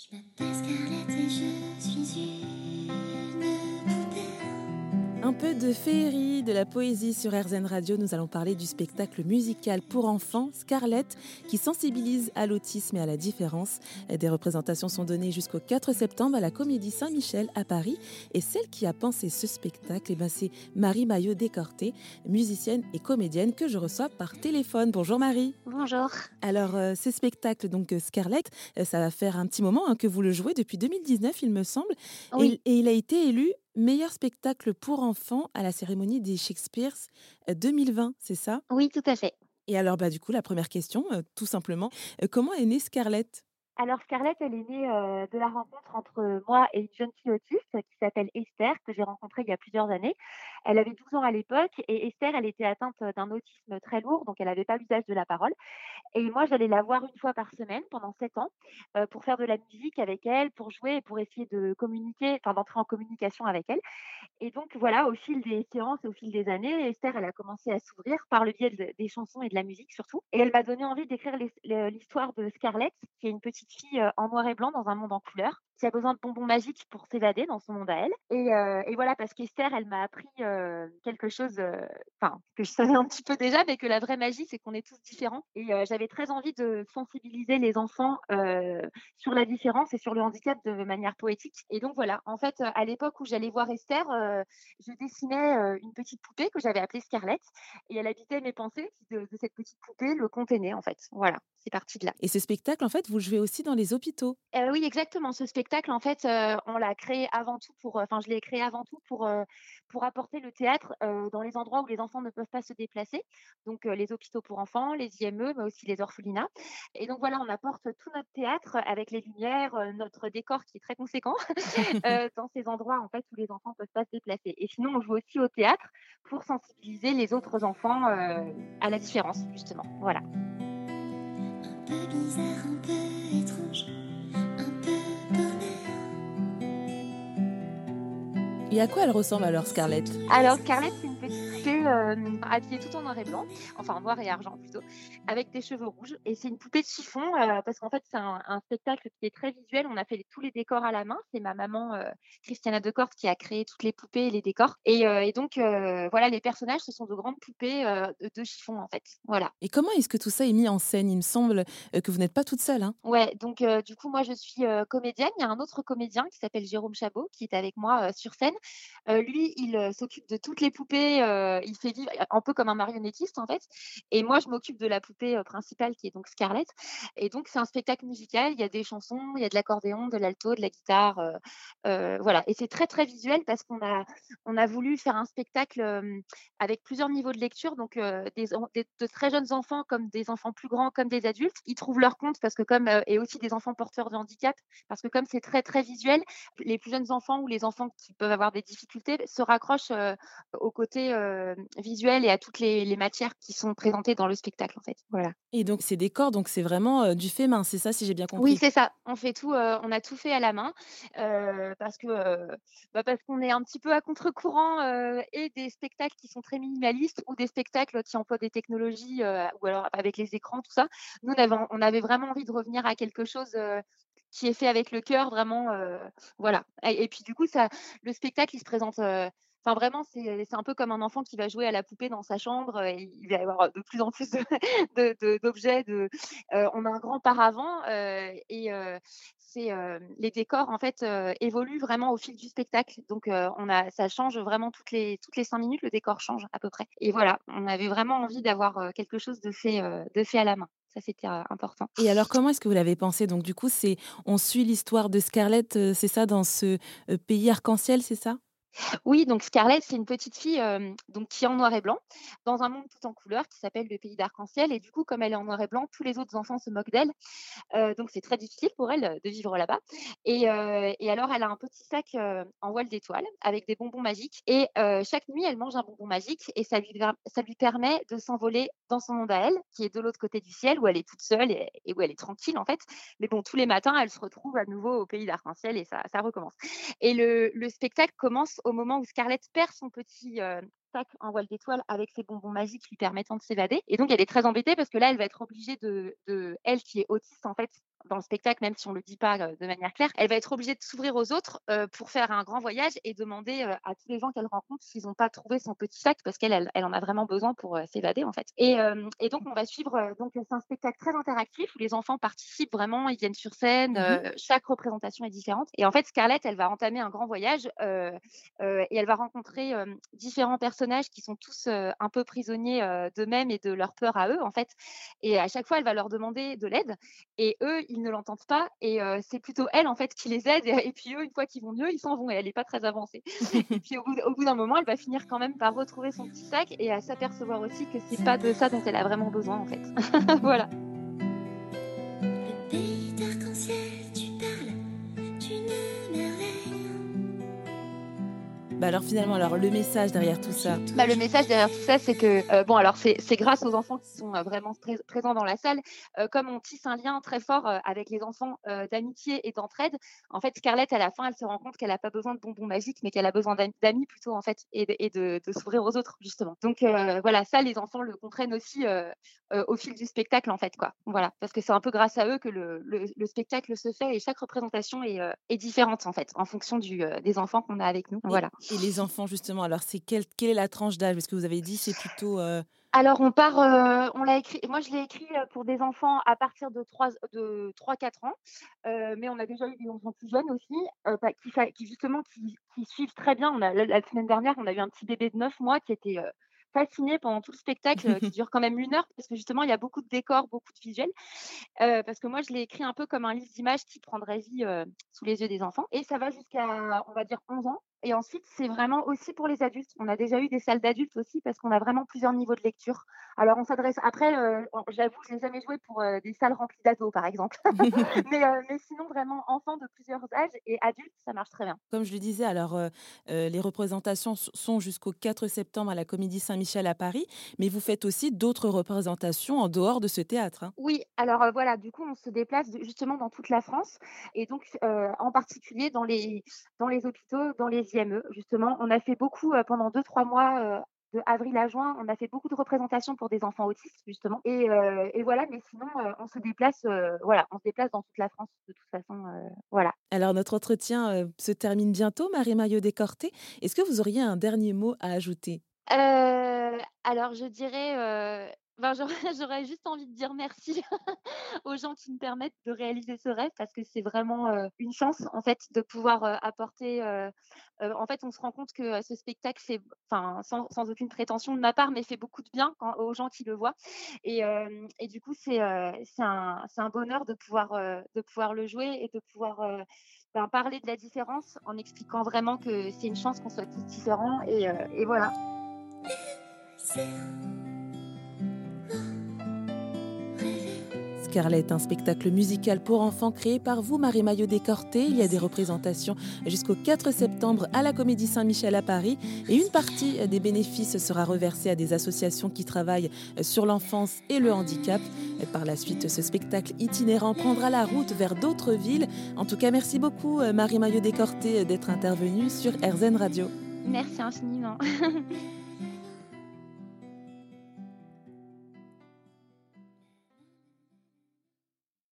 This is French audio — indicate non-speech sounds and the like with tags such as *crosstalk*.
Je m'appelle Scarlett et je suis une de féerie, de la poésie sur RZN Radio. Nous allons parler du spectacle musical pour enfants Scarlett qui sensibilise à l'autisme et à la différence. Des représentations sont données jusqu'au 4 septembre à la Comédie Saint-Michel à Paris. Et celle qui a pensé ce spectacle, eh ben, c'est Marie Maillot Décorté, musicienne et comédienne que je reçois par téléphone. Bonjour Marie. Bonjour. Alors, euh, ce spectacle, donc euh, Scarlett, euh, ça va faire un petit moment hein, que vous le jouez depuis 2019, il me semble. Oui. Et, et il a été élu meilleur spectacle pour enfants à la cérémonie des Shakespeare 2020, c'est ça? Oui, tout à fait. Et alors, bah, du coup, la première question, euh, tout simplement, euh, comment est née Scarlett? Alors Scarlett, elle est née euh, de la rencontre entre moi et une jeune fille autiste qui s'appelle Esther, que j'ai rencontrée il y a plusieurs années. Elle avait 12 ans à l'époque et Esther, elle était atteinte d'un autisme très lourd, donc elle n'avait pas l'usage de la parole. Et moi, j'allais la voir une fois par semaine pendant 7 ans euh, pour faire de la musique avec elle, pour jouer et pour essayer de communiquer, enfin d'entrer en communication avec elle. Et donc voilà, au fil des séances et au fil des années, Esther, elle a commencé à s'ouvrir par le biais de- des chansons et de la musique surtout. Et elle m'a donné envie d'écrire l'histoire de Scarlett, qui est une petite fille en noir et blanc dans un monde en couleur, qui a besoin de bonbons magiques pour s'évader dans son monde à elle. Et, voilà, parce qu'Esther, elle m'a appris quelque chose, que je savais un petit peu déjà, mais que la vraie magie, c'est qu'on est tous différents. Et j'avais très envie de sensibiliser les enfants sur la différence et sur le handicap de manière poétique. Et donc voilà, en fait, à l'époque où j'allais voir Esther, je dessinais une petite poupée que j'avais appelée Scarlett, et elle habitait mes pensées. De, de cette petite poupée, le conte est né, en fait. Voilà, c'est parti de là. Et ce spectacle, en fait, vous le jouez aussi dans les hôpitaux. Euh, oui, exactement. Ce spectacle, en fait, euh, on l'a créé avant tout pour, euh, enfin, je l'ai créé avant tout pour, euh, pour apporter le théâtre dans les endroits où les enfants ne peuvent pas se déplacer. Donc, les hôpitaux pour enfants, les IME, mais aussi les orphelinats. Et donc, voilà, on apporte tout notre théâtre avec les lumières, notre décor qui est très conséquent *laughs* dans ces endroits, en fait, où les enfants ne peuvent pas se déplacer. Et sinon, on joue aussi au théâtre pour sensibiliser les autres enfants euh, à la différence, justement. Voilà. Un peu bizarre, un peu étrange, un peu paumé. Et à quoi elle ressemble alors, Scarlett? Alors, Scarlett, c'est une petite euh, habillée tout en noir et blanc, enfin en noir et argent plutôt, avec des cheveux rouges. Et c'est une poupée de chiffon euh, parce qu'en fait, c'est un, un spectacle qui est très visuel. On a fait tous les décors à la main. C'est ma maman, euh, Christiana Decorte, qui a créé toutes les poupées et les décors. Et, euh, et donc, voilà, les personnages, ce sont de grandes poupées de, chiffon, en fait. Voilà. Et comment est-ce que tout ça est mis en scène? Il me semble que vous n'êtes pas toute seule. Hein Ouais, donc du coup, moi, je suis comédienne. Il y a un autre comédien qui s'appelle Jérôme Chabot qui est avec moi sur scène. Lui, il s'occupe de toutes les poupées. il fait vivre un peu comme un marionnettiste, en fait. Et moi, je m'occupe de la poupée euh, principale qui est donc Scarlett. Et donc, c'est un spectacle musical. Il y a des chansons, il y a de l'accordéon, de l'alto, de la guitare. euh, euh, voilà. Et c'est très, très visuel parce qu'on a, on a voulu faire un spectacle avec plusieurs niveaux de lecture. Donc, des, de très jeunes enfants comme des enfants plus grands, comme des adultes. Ils trouvent leur compte parce que comme, et aussi des enfants porteurs de handicap, parce que comme c'est très, très visuel, les plus jeunes enfants ou les enfants qui peuvent avoir des difficultés se raccrochent au côté euh, visuel et à toutes les, les matières qui sont présentées dans le spectacle, en fait. Voilà. Et donc, ces décors, donc c'est vraiment euh, du fait main, c'est ça, si j'ai bien Oui, compris? c'est ça. On fait tout, euh, on a tout fait à la main euh, parce que bah, parce qu'on est un petit peu à contre-courant et des spectacles qui sont très minimalistes ou des spectacles qui emploient des technologies ou alors avec les écrans, tout ça. Nous, on avait, on avait vraiment envie de revenir à quelque chose qui est fait avec le cœur, vraiment. euh, voilà. Et, et puis du coup, ça, le spectacle, il se présente. euh, Enfin, vraiment, c'est un peu comme un enfant qui va jouer à la poupée dans sa chambre. euh, il va y avoir de plus en plus *laughs* d'objets. Euh, on a un grand paravent euh, et les décors en fait évoluent vraiment au fil du spectacle. Donc, ça change vraiment toutes les cinq minutes. Le décor change à peu près. Et voilà, on avait vraiment envie d'avoir quelque chose de fait à la main. Ça, c'était important. Et alors, comment est-ce que vous l'avez pensé? Donc, du coup, on suit l'histoire de Scarlett, c'est ça, dans ce pays arc-en-ciel, c'est ça? Oui, donc Scarlett, c'est une petite fille donc qui est en noir et blanc, dans un monde tout en couleur qui s'appelle le pays d'arc-en-ciel. Et du coup, comme elle est en noir et blanc, tous les autres enfants se moquent d'elle. Donc, c'est très difficile pour elle de vivre là-bas. Et, alors, elle a un petit sac en voile d'étoile avec des bonbons magiques. Et chaque nuit, elle mange un bonbon magique et ça lui permet de s'envoler dans son monde à elle, qui est de l'autre côté du ciel, où elle est toute seule et, où elle est tranquille, en fait. Mais bon, tous les matins, elle se retrouve à nouveau au pays d'arc-en-ciel et ça, recommence. Et le, le spectacle commence au moment où Scarlett perd son petit euh, sac en voile d'étoile avec ses bonbons magiques lui permettant de s'évader. Et donc, elle est très embêtée parce que là, elle va être obligée de elle qui est autiste, en fait, dans le spectacle, même si on ne le dit pas de manière claire, elle va être obligée de s'ouvrir aux autres pour faire un grand voyage et demander à tous les gens qu'elle rencontre s'ils n'ont pas trouvé son petit sac parce qu'elle elle, en a vraiment besoin pour s'évader en fait. Et, et, donc on va suivre, donc c'est un spectacle très interactif où les enfants participent vraiment, ils viennent sur scène, mmh chaque représentation est différente. Et en fait, Scarlett, elle va entamer un grand voyage et elle va rencontrer différents personnages qui sont tous un peu prisonniers d'eux-mêmes et de leur peur à eux en fait. Et à chaque fois, elle va leur demander de l'aide et eux, ils ne l'entendent pas et c'est plutôt elle en fait qui les aide et, puis eux, une fois qu'ils vont mieux, ils s'en vont et elle n'est pas très avancée. *laughs* et puis au bout, d'un moment, elle va finir quand même par retrouver son petit sac et à s'apercevoir aussi que c'est pas de ça dont elle a vraiment besoin en fait. *laughs* voilà. Bah alors finalement, alors le message derrière tout ça bah, Le message derrière tout ça, c'est que, euh, bon, alors c'est grâce aux enfants qui sont euh, vraiment présents dans la salle, euh, comme on tisse un lien très fort avec les enfants d'amitié et d'entraide, en fait, Scarlett, à la fin, elle se rend compte qu'elle n'a pas besoin de bonbons magiques, mais qu'elle a besoin d'amis plutôt, en fait, et de, de, s'ouvrir aux autres, justement. Donc voilà, ça, les enfants le comprennent aussi au fil du spectacle, en fait, quoi. Voilà, parce que c'est un peu grâce à eux que le, le, spectacle se fait et chaque représentation est, est différente, en fait, en fonction du, des enfants qu'on a avec nous. Voilà. Et les enfants, justement, alors c'est quelle, quelle est la tranche d'âge? Parce que vous avez dit c'est plutôt. Euh alors on part, euh, on l'a écrit. Moi je l'ai écrit euh, pour des enfants à partir de 3 de 3-4 ans, mais on a déjà eu des enfants plus jeunes aussi, qui, qui, justement qui, qui, suivent très bien. On a, la, semaine dernière, on a eu un petit bébé de 9 mois qui était fascinée pendant tout le spectacle qui *laughs* dure quand même une heure parce que justement il y a beaucoup de décors, beaucoup de visuels. parce que moi je l'ai écrit un peu comme un livre d'images qui prendrait vie sous les yeux des enfants et ça va jusqu'à on va dire 11 ans. Et ensuite, c'est vraiment aussi pour les adultes. On a déjà eu des salles d'adultes aussi parce qu'on a vraiment plusieurs niveaux de lecture. Alors, on s'adresse. Après, euh, j'avoue, je n'ai jamais joué pour euh, des salles remplies d'ados, par exemple. *laughs* mais, euh, mais, sinon, vraiment, enfants de plusieurs âges et adultes, ça marche très bien. Comme je le disais, alors, les représentations sont jusqu'au 4 septembre à la Comédie Saint-Michel à Paris. Mais vous faites aussi d'autres représentations en dehors de ce théâtre. Hein. Oui, alors voilà, du coup, on se déplace justement dans toute la France et donc en particulier dans les, dans les hôpitaux, dans les IME, justement. On a fait beaucoup euh, pendant deux, trois mois euh, de avril à juin, on a fait beaucoup de représentations pour des enfants autistes justement. Et, euh, voilà, mais sinon on se déplace, voilà, on se déplace dans toute la France de toute façon, voilà. Alors notre entretien se termine bientôt, Marie Maillot Décorté. Est-ce que vous auriez un dernier mot à ajouter? Alors je dirais ben, *laughs* j'aurais juste envie de dire merci *laughs* aux gens qui me permettent de réaliser ce rêve parce que c'est vraiment une chance en fait de pouvoir apporter. en fait, on se rend compte que ce spectacle fait, enfin, sans, aucune prétention de ma part, mais fait beaucoup de bien aux gens qui le voient. Et, et du coup, c'est c'est un, un, bonheur de pouvoir, de pouvoir le jouer et de pouvoir ben, parler de la différence en expliquant vraiment que c'est une chance qu'on soit tous différents. Et, et voilà. Scarlett, un spectacle musical pour enfants créé par vous, Marie Maillot Décorté. Il y a des représentations jusqu'au 4 septembre à la Comédie Saint-Michel à Paris et une partie des bénéfices sera reversée à des associations qui travaillent sur l'enfance et le handicap. par la suite, ce spectacle itinérant prendra la route vers d'autres villes. En tout cas, merci beaucoup, Marie Maillot Décorté, d'être intervenue sur RZN Radio. Merci infiniment. *laughs*